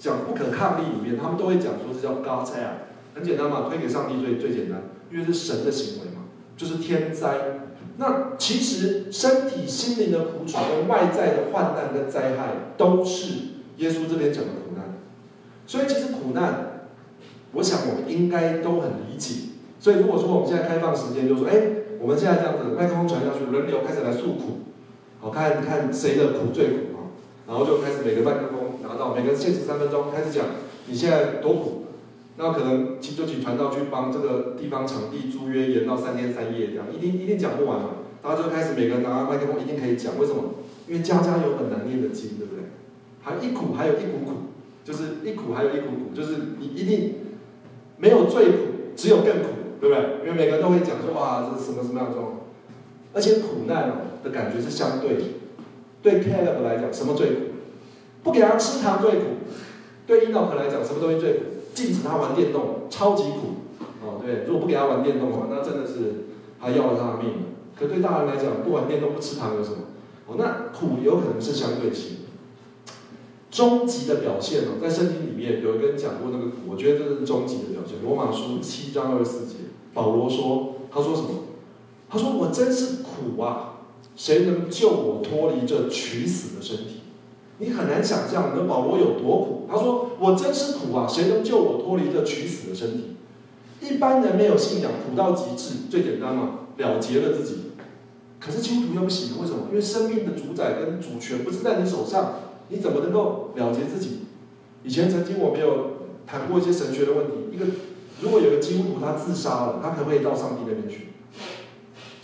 讲不可抗力里面，他们都会讲说是叫 God's act，很简单嘛，推给上帝最最简单，因为是神的行为嘛，就是天灾。那其实身体、心灵的苦楚跟外在的患难跟灾害，都是耶稣这边讲的。所以其实苦难，我想我们应该都很理解。所以如果说我们现在开放时间，就说，哎，我们现在这样子，麦克风传下去，轮流开始来诉苦，好，看看谁的苦最苦啊，然后就开始每个麦克风拿到，每个限时三分钟开始讲你现在多苦，那可能请就请传道去帮这个地方场地租约延到三天三夜这样，一定一定讲不完嘛，大家就开始每个人拿麦克风一定可以讲，为什么？因为家家有本难念的经，对不对？还一苦还有一苦苦，就是一苦还有一苦苦，就是你一定没有最苦，只有更苦。对不对？因为每个人都会讲说，哇，这是什么什么样的状况？而且苦难哦的感觉是相对的。对 Caleb 来讲，什么最苦？不给他吃糖最苦。对 Edo 来讲，什么东西最苦？禁止他玩电动，超级苦。哦，对，如果不给他玩电动的话，那真的是还要了他的命。可对大人来讲，不玩电动不吃糖有什么？哦，那苦有可能是相对性。终极的表现哦，在圣经里面有一个人讲过那个，我觉得这是终极的表现。罗马书七章二十四节，保罗说：“他说什么？他说我真是苦啊！谁能救我脱离这取死的身体？你很难想象，那保罗有多苦。他说我真是苦啊！谁能救我脱离这取死的身体？一般人没有信仰，苦到极致，最简单嘛，了结了自己，可是基督徒又不行，为什么？因为生命的主宰跟主权不是在你手上，你怎么能够了结自己？以前曾经我们有谈过一些神学的问题，一个如果有个基督徒他自杀了，他可不可以到上帝那边去？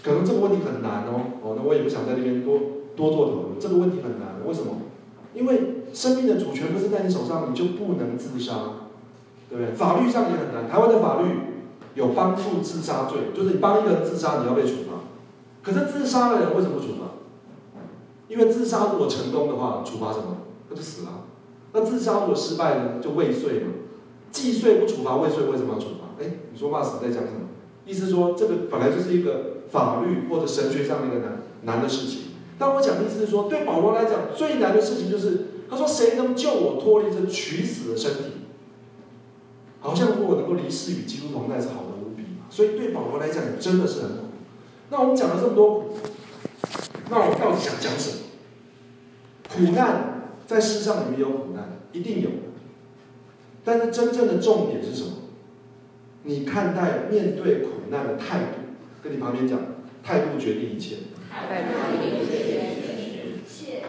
可能这个问题很难哦，哦，那我也不想在那边多多做讨论，这个问题很难，为什么？因为生命的主权不是在你手上，你就不能自杀，对不对？法律上也很难，台湾的法律有帮助自杀罪，就是你帮一个人自杀，你要被处罚。可是自杀的人为什么不处罚？因为自杀如果成功的话，处罚什么？他就死了。那自杀如果失败呢？就未遂嘛。既遂不处罚，未遂为什么要处罚？哎，你说骂死在讲什么？意思说这个本来就是一个法律或者神学上面的难难的事情。但我讲的意思是说，对保罗来讲最难的事情就是，他说谁能救我脱离这取死的身体？好像说我能够离世与基督同在是好的无比嘛。所以对保罗来讲真的是很苦。那我们讲了这么多苦，那我到底想讲什么？苦难。在世上里面有苦难，一定有。但是真正的重点是什么？你看待面对苦难的态度，跟你旁边讲，态度决定一切。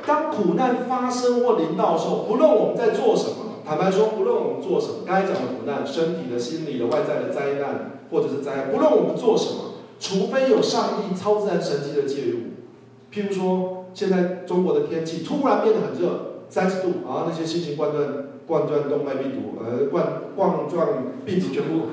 当苦难发生或临到的时候，不论我们在做什么，坦白说，不论我们做什么，该讲的苦难，身体的、心理的、外在的灾难，或者是灾难，不论我们做什么，除非有上帝超自然神迹的介入，譬如说，现在中国的天气突然变得很热。三十度啊，那些新型冠状冠状动脉病毒，呃，冠冠状病毒全部，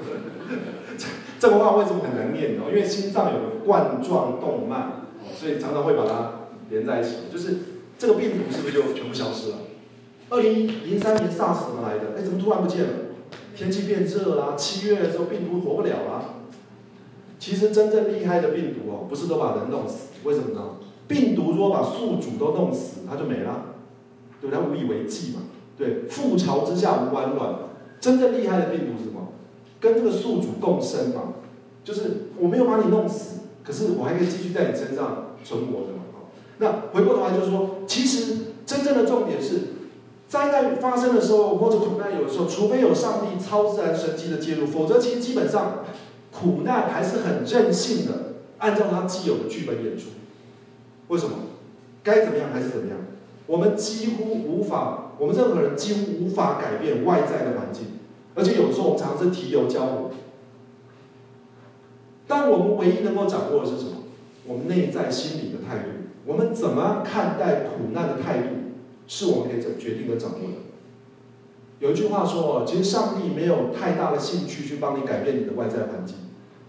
<laughs> 这这个话为什么很难念呢？因为心脏有冠状动脉，所以常常会把它连在一起。就是这个病毒是不是就全部消失了？二零零三年 SARS 怎么来的？哎，怎么突然不见了？天气变热啦，七月的时候病毒活不了啦。其实真正厉害的病毒哦，不是都把人弄死，为什么呢？病毒如果把宿主都弄死，它就没了。对，他无以为继嘛。对，覆巢之下无完卵。真正厉害的病毒是什么？跟这个宿主共生嘛。就是我没有把你弄死，可是我还可以继续在你身上存活的嘛。那回过头来就是说，其实真正的重点是，灾难发生的时候，或者苦难有的时候，除非有上帝超自然神迹的介入，否则其实基本上苦难还是很任性的，按照他既有的剧本演出。为什么？该怎么样还是怎么样？我们几乎无法，我们任何人几乎无法改变外在的环境，而且有时候我们常常是提油交火。但我们唯一能够掌握的是什么？我们内在心理的态度。我们怎么看待苦难的态度，是我们可以决定的掌握的。有一句话说：“其实上帝没有太大的兴趣去帮你改变你的外在环境，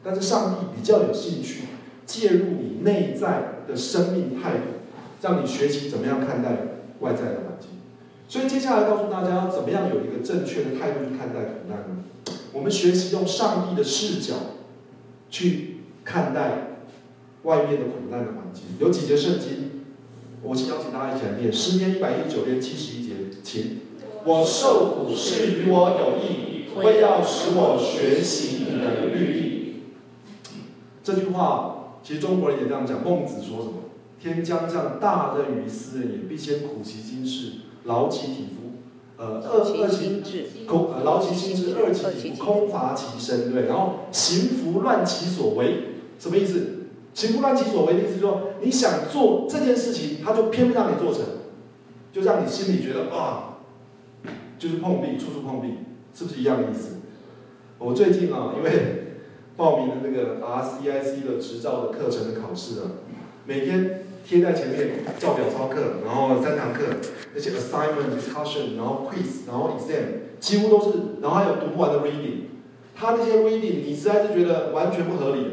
但是上帝比较有兴趣介入你内在的生命态度，让你学习怎么样看待。”外在的环境，所以接下来告诉大家要怎么样有一个正确的态度去看待苦难呢？我们学习用上帝的视角去看待外面的苦难的环境。有几节圣经，我请邀请大家一起来念诗篇一百一十九篇七十一节，请。我受苦是与我有益，为要使我学习你的律例。这句话其实中国人也这样讲。孟子说什么？天将降大任于斯人也，必先苦其心志，劳其体肤，呃，二二其空，呃，劳其心志，二其体肤，空乏其身，对。然后行拂乱其所为，什么意思？行拂乱其所为的意思是说，你想做这件事情，他就偏不让你做成，就让你心里觉得啊，就是碰壁，处处碰壁，是不是一样的意思？我最近啊，因为报名的那个 RCIC 的执照的课程的考试啊，每天。贴在前面，照表操课，然后三堂课，那些 assignment、discussion，然后 quiz，然后 exam，几乎都是，然后还有读不完的 reading。他那些 reading，你实在是觉得完全不合理。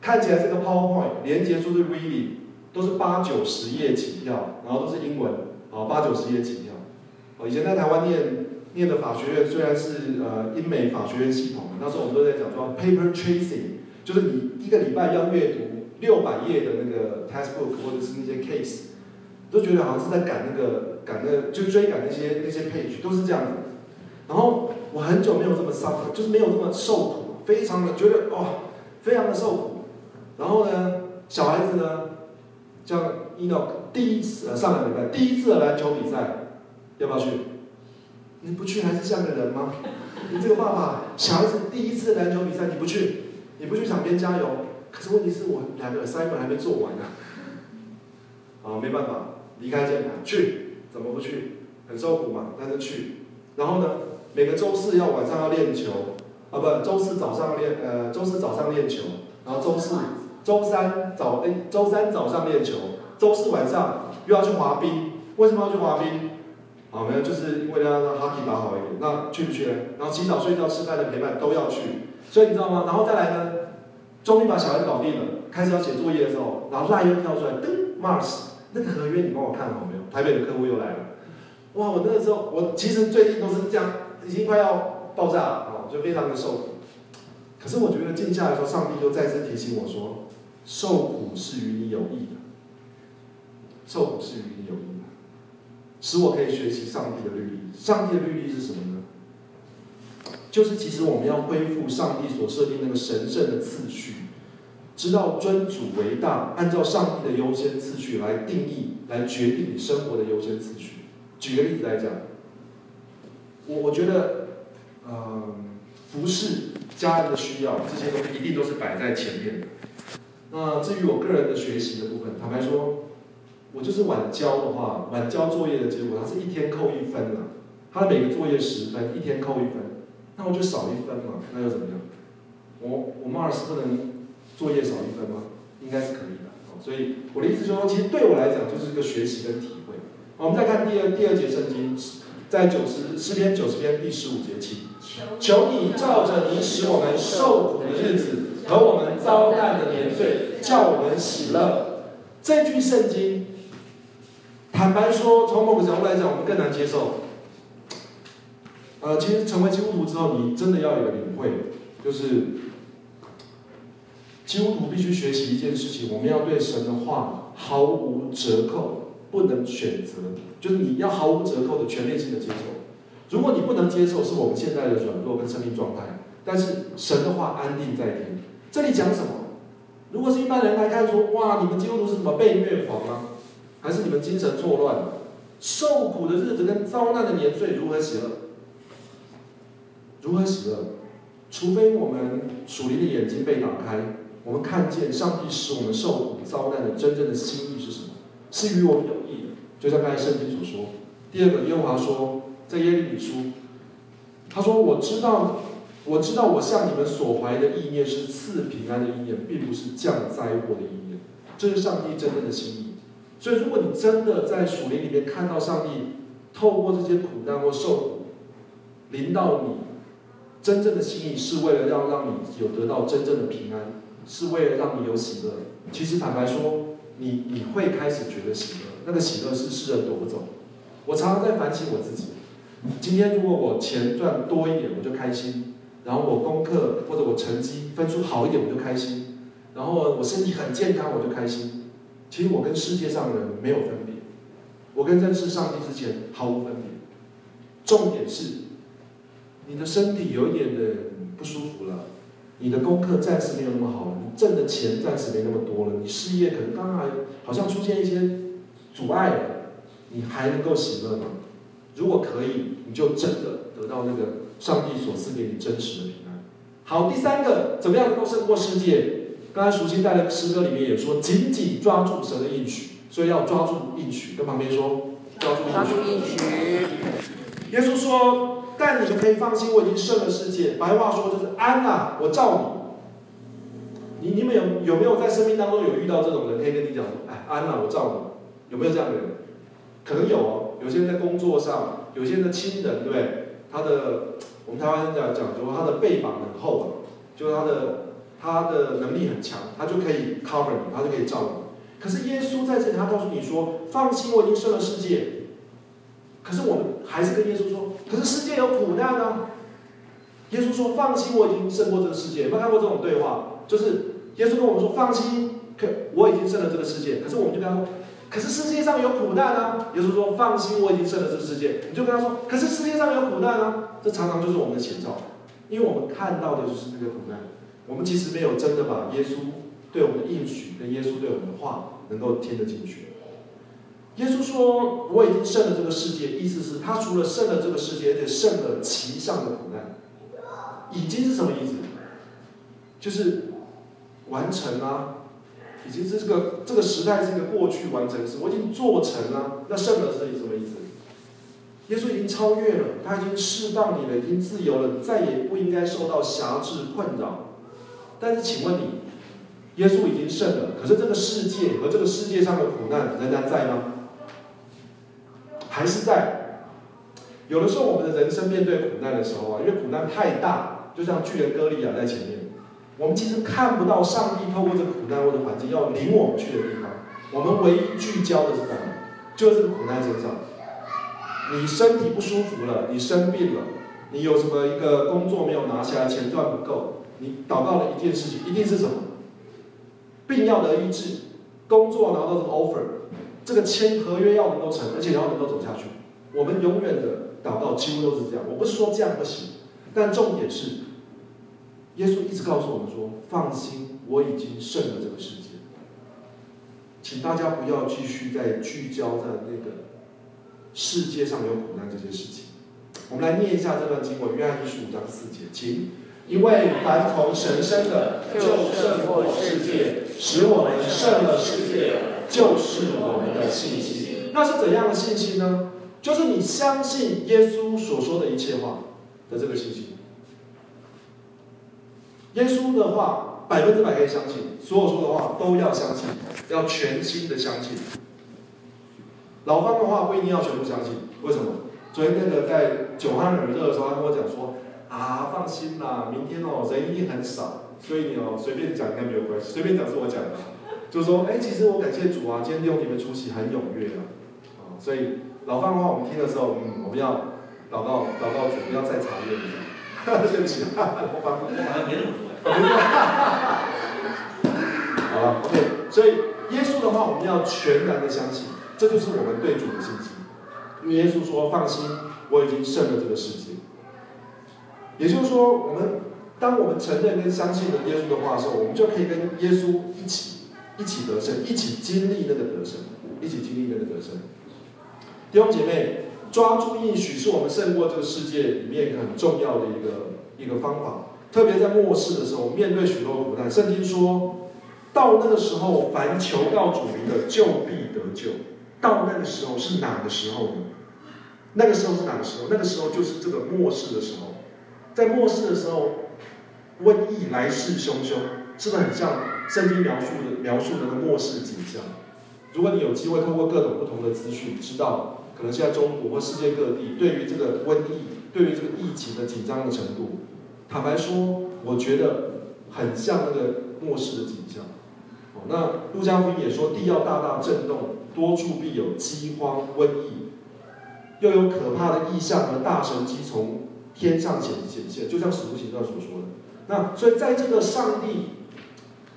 看起来这个 PowerPoint 连接出的 reading 都是八九十页起跳，然后都是英文，啊，八九十页起跳。哦，以前在台湾念念的法学院虽然是呃英美法学院系统，那时候我们都在讲说 paper tracing，就是你一个礼拜要阅读。六百页的那个 textbook 或者是那些 case，都觉得好像是在赶那个赶那个就追赶那些那些 page，都是这样子。然后我很久没有这么 suffer，就是没有这么受苦，非常的觉得哇、哦，非常的受苦。然后呢，小孩子呢，像 Eno 第一次呃上个礼拜第一次的篮球比赛，要不要去？你不去还是像个人吗？你这个爸爸，小孩子第一次篮球比赛你不去，你不去场边加油？可是问题是我两个 assignment 还没做完呢、啊。啊，没办法，离开键盘去，怎么不去？很受苦嘛，但是去。然后呢，每个周四要晚上要练球，啊不，周四早上练，呃，周四早上练球，然后周四、周三早，哎，周三早上练球，周四晚上又要去滑冰。为什么要去滑冰？啊，没有，就是因为要让 hockey 打好一点。那去不去呢？然后洗澡、睡觉、吃饭的陪伴都要去。所以你知道吗？然后再来呢，终于把小孩搞定了，开始要写作业的时候，然后赖又跳出来，噔，Mars，那个合约你帮我看好没有？台北的客户又来了。哇，我那个时候，我其实最近都是这样，已经快要爆炸了啊，就非常的受苦。可是我觉得静下来的时候，上帝就再次提醒我说，受苦是与你有益的，受苦是与你有益。使我可以学习上帝的律例。上帝的律例是什么呢？就是其实我们要恢复上帝所设定那个神圣的次序，知道尊主为大，按照上帝的优先次序来定义、来决定你生活的优先次序。举个例子来讲，我我觉得，嗯、服侍家人的需要这些东西一定都是摆在前面的。那至于我个人的学习的部分，坦白说。我就是晚交的话，晚交作业的结果，他是一天扣一分了。他的每个作业十分，一天扣一分，那我就少一分嘛，那又怎么样？我我 Mars 不能作业少一分吗？应该是可以的。所以我的意思就是说，其实对我来讲就是一个学习跟体会。我们再看第二第二节圣经，在九十诗篇九十篇第十五节起，求你照着你使我们受苦的日子和我们遭难的年岁，叫我们喜乐。这句圣经。坦白说，从某个角度来讲，我们更难接受。呃，其实成为基督徒之后，你真的要有领会，就是基督徒必须学习一件事情：我们要对神的话毫无折扣，不能选择，就是你要毫无折扣的全面性的接受。如果你不能接受，是我们现在的软弱跟生命状态。但是神的话安定在天。这里讲什么？如果是一般人来看，说哇，你们基督徒是什么被虐狂吗？还是你们精神错乱，受苦的日子跟遭难的年岁如何喜乐？如何喜乐？除非我们属灵的眼睛被打开，我们看见上帝使我们受苦遭难的真正的心意是什么？是与我们有益的。就像刚才圣经所说。第二个，耶和华说，在耶利米书，他说：“我知道，我知道，我向你们所怀的意念是赐平安的意念，并不是降灾祸的意念。这是上帝真正的心意。”所以，如果你真的在属灵里面看到上帝透过这些苦难或受苦临到你，真正的心意是为了要让你有得到真正的平安，是为了让你有喜乐。其实坦白说，你你会开始觉得喜乐，那个喜乐是世人夺不走。我常常在反省我自己，今天如果我钱赚多一点，我就开心；然后我功课或者我成绩分数好一点，我就开心；然后我身体很健康，我就开心。其实我跟世界上的人没有分别，我跟认识上帝之前毫无分别。重点是，你的身体有一点的不舒服了，你的功课暂时没有那么好了，你挣的钱暂时没那么多了，你事业可能刚刚还好像出现一些阻碍了，你还能够喜乐吗？如果可以，你就真的得到那个上帝所赐给你真实的平安。好，第三个，怎么样能够胜过世界？刚才熟悉带的诗歌里面也说，紧紧抓住神的应许，所以要抓住应许。跟旁边说，抓住应许。耶稣说：“但你们可以放心，我已经胜了世界。”白话说就是安啊，我罩你。你你们有有没有在生命当中有遇到这种人，可以跟你讲，哎，安啊，我罩你。有没有这样的人？可能有哦。有些人在工作上，有些人的亲人，对不对？他的我们台湾人讲讲说，他的背膀很厚啊，就是他的。他的能力很强，他就可以 cover 你，他就可以罩你。可是耶稣在这里，他告诉你说：“放心，我已经胜了世界。”可是我们还是跟耶稣说：“可是世界有苦难啊。”耶稣说：“放心，我已经胜过这个世界。”有没有看过这种对话？就是耶稣跟我们说：“放心，可我已经胜了这个世界。”可是我们就跟他说：“可是世界上有苦难啊。”耶稣说：“放心，我已经胜了这个世界。”你就跟他说：“可是世界上有苦难啊。”这常常就是我们的前兆，因为我们看到的就是那个苦难。我们其实没有真的把耶稣对我们的应许跟耶稣对我们的话能够听得进去。耶稣说：“我已经胜了这个世界。”意思是，他除了胜了这个世界，而且胜了其上的苦难。已经是什么意思？就是完成啊，已经是这个这个时代是一个过去完成时，我已经做成了。那胜了是什么意思？耶稣已经超越了，他已经释放你了，已经自由了，再也不应该受到辖制困扰。但是，请问你，耶稣已经胜了，可是这个世界和这个世界上的苦难仍然在吗？还是在？有的时候，我们的人生面对苦难的时候啊，因为苦难太大，就像巨人歌利亚在前面，我们其实看不到上帝透过这个苦难或者环境要领我们去的地方。我们唯一聚焦的是什么？就是这个苦难身上。你身体不舒服了，你生病了，你有什么一个工作没有拿下来，钱赚不够，你祷告了一件事情，一定是什么？病要得医治，工作拿到这个 offer，这个签合约要能够成，而且要能够走下去。我们永远的。祷告几乎都是这样，我不是说这样不行，但重点是，耶稣一直告诉我们说：“放心，我已经胜了这个世界。”请大家不要继续再聚焦在那个世界上有苦难这些事情。我们来念一下这段经文，约翰一书五章四节，请：“因为凡从神生的，就胜过世界；使我们胜了世界，就是我们的信心。”那是怎样的信心呢？就是你相信耶稣所说的一切话的这个信心。耶稣的话百分之百可以相信，所有说的话都要相信，要全心的相信。老方的话不一定要全部相信，为什么？昨天那个在酒酣耳热的时候，他跟我讲说：“啊，放心啦，明天哦人一定很少，所以你哦随便讲应该没有关系，随便讲是我讲的。”就说，哎，其实我感谢主啊，今天利用你们出席很踊跃啊，啊，所以。老方的话，我们听的时候，嗯，我们要祷告，祷告主，不要再查验一下。<laughs> 对不起，老方，<laughs> 好像没那么多。好了，OK。所以耶稣的话，我们要全然的相信，这就是我们对主的信心。因为耶稣说：“放心，我已经胜了这个世界。”也就是说，我们当我们承认跟相信了耶稣的话的时候，我们就可以跟耶稣一起，一起得胜，一起经历那个得胜，一起经历那个得胜。弟兄姐妹，抓住应许是我们胜过这个世界里面很重要的一个一个方法。特别在末世的时候，面对许多苦难，圣经说到那个时候，凡求告主名的，就必得救。到那个时候是哪个时候呢？那个时候是哪个时候？那个时候就是这个末世的时候。在末世的时候，瘟疫来势汹汹，是不是很像圣经描述的描述的那个末世景象？如果你有机会透过各种不同的资讯，知道。可能现在中国或世界各地对于这个瘟疫、对于这个疫情的紧张的程度，坦白说，我觉得很像那个末世的景象。哦，那路加福音也说，地要大大震动，多处必有饥荒、瘟疫，又有可怕的异象和大神迹从天上显显现，就像使徒行传所说的。那所以在这个上帝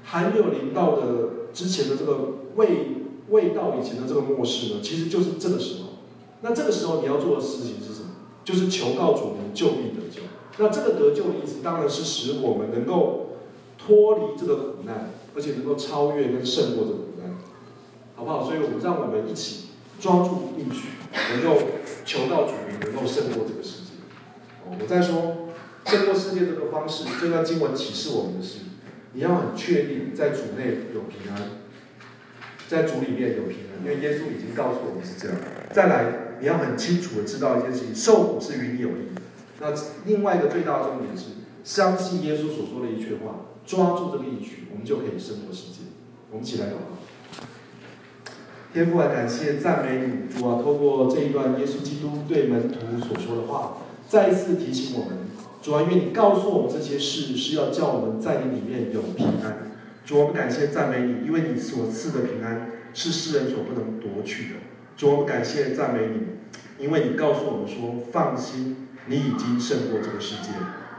还没有临到的之前的这个未未到以前的这个末世呢，其实就是这个时候。那这个时候你要做的事情是什么？就是求告主名，就必得救。那这个得救的意思，当然是使我们能够脱离这个苦难，而且能够超越跟胜过这个苦难，好不好？所以我们让我们一起抓住应许，能够求告主名，能够胜过这个世界。我再说，胜过世界这个方式，这段经文启示我们的是，你要很确定在主内有平安，在主里面有平安，因为耶稣已经告诉我们是这样。再来。你要很清楚的知道一件事情，受苦是与你有益的。那另外一个最大的重点是，相信耶稣所说的一句话，抓住这个应许，我们就可以胜过世界。我们起来祷告。天父啊，感谢赞美你，主啊，透过这一段耶稣基督对门徒所说的话，再一次提醒我们，主啊，因为你告诉我们这些事，是要叫我们在你里面有平安。主，我们感谢赞美你，因为你所赐的平安是世人所不能夺取的。主，我们感谢赞美你，因为你告诉我们说，放心，你已经胜过这个世界，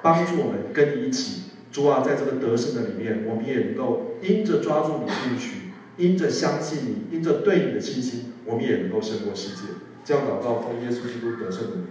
帮助我们跟你一起。主啊，在这个得胜的里面，我们也能够因着抓住你的应许，因着相信你，因着对你的信心，我们也能够胜过世界。这样祷告，奉耶稣基督得胜的名。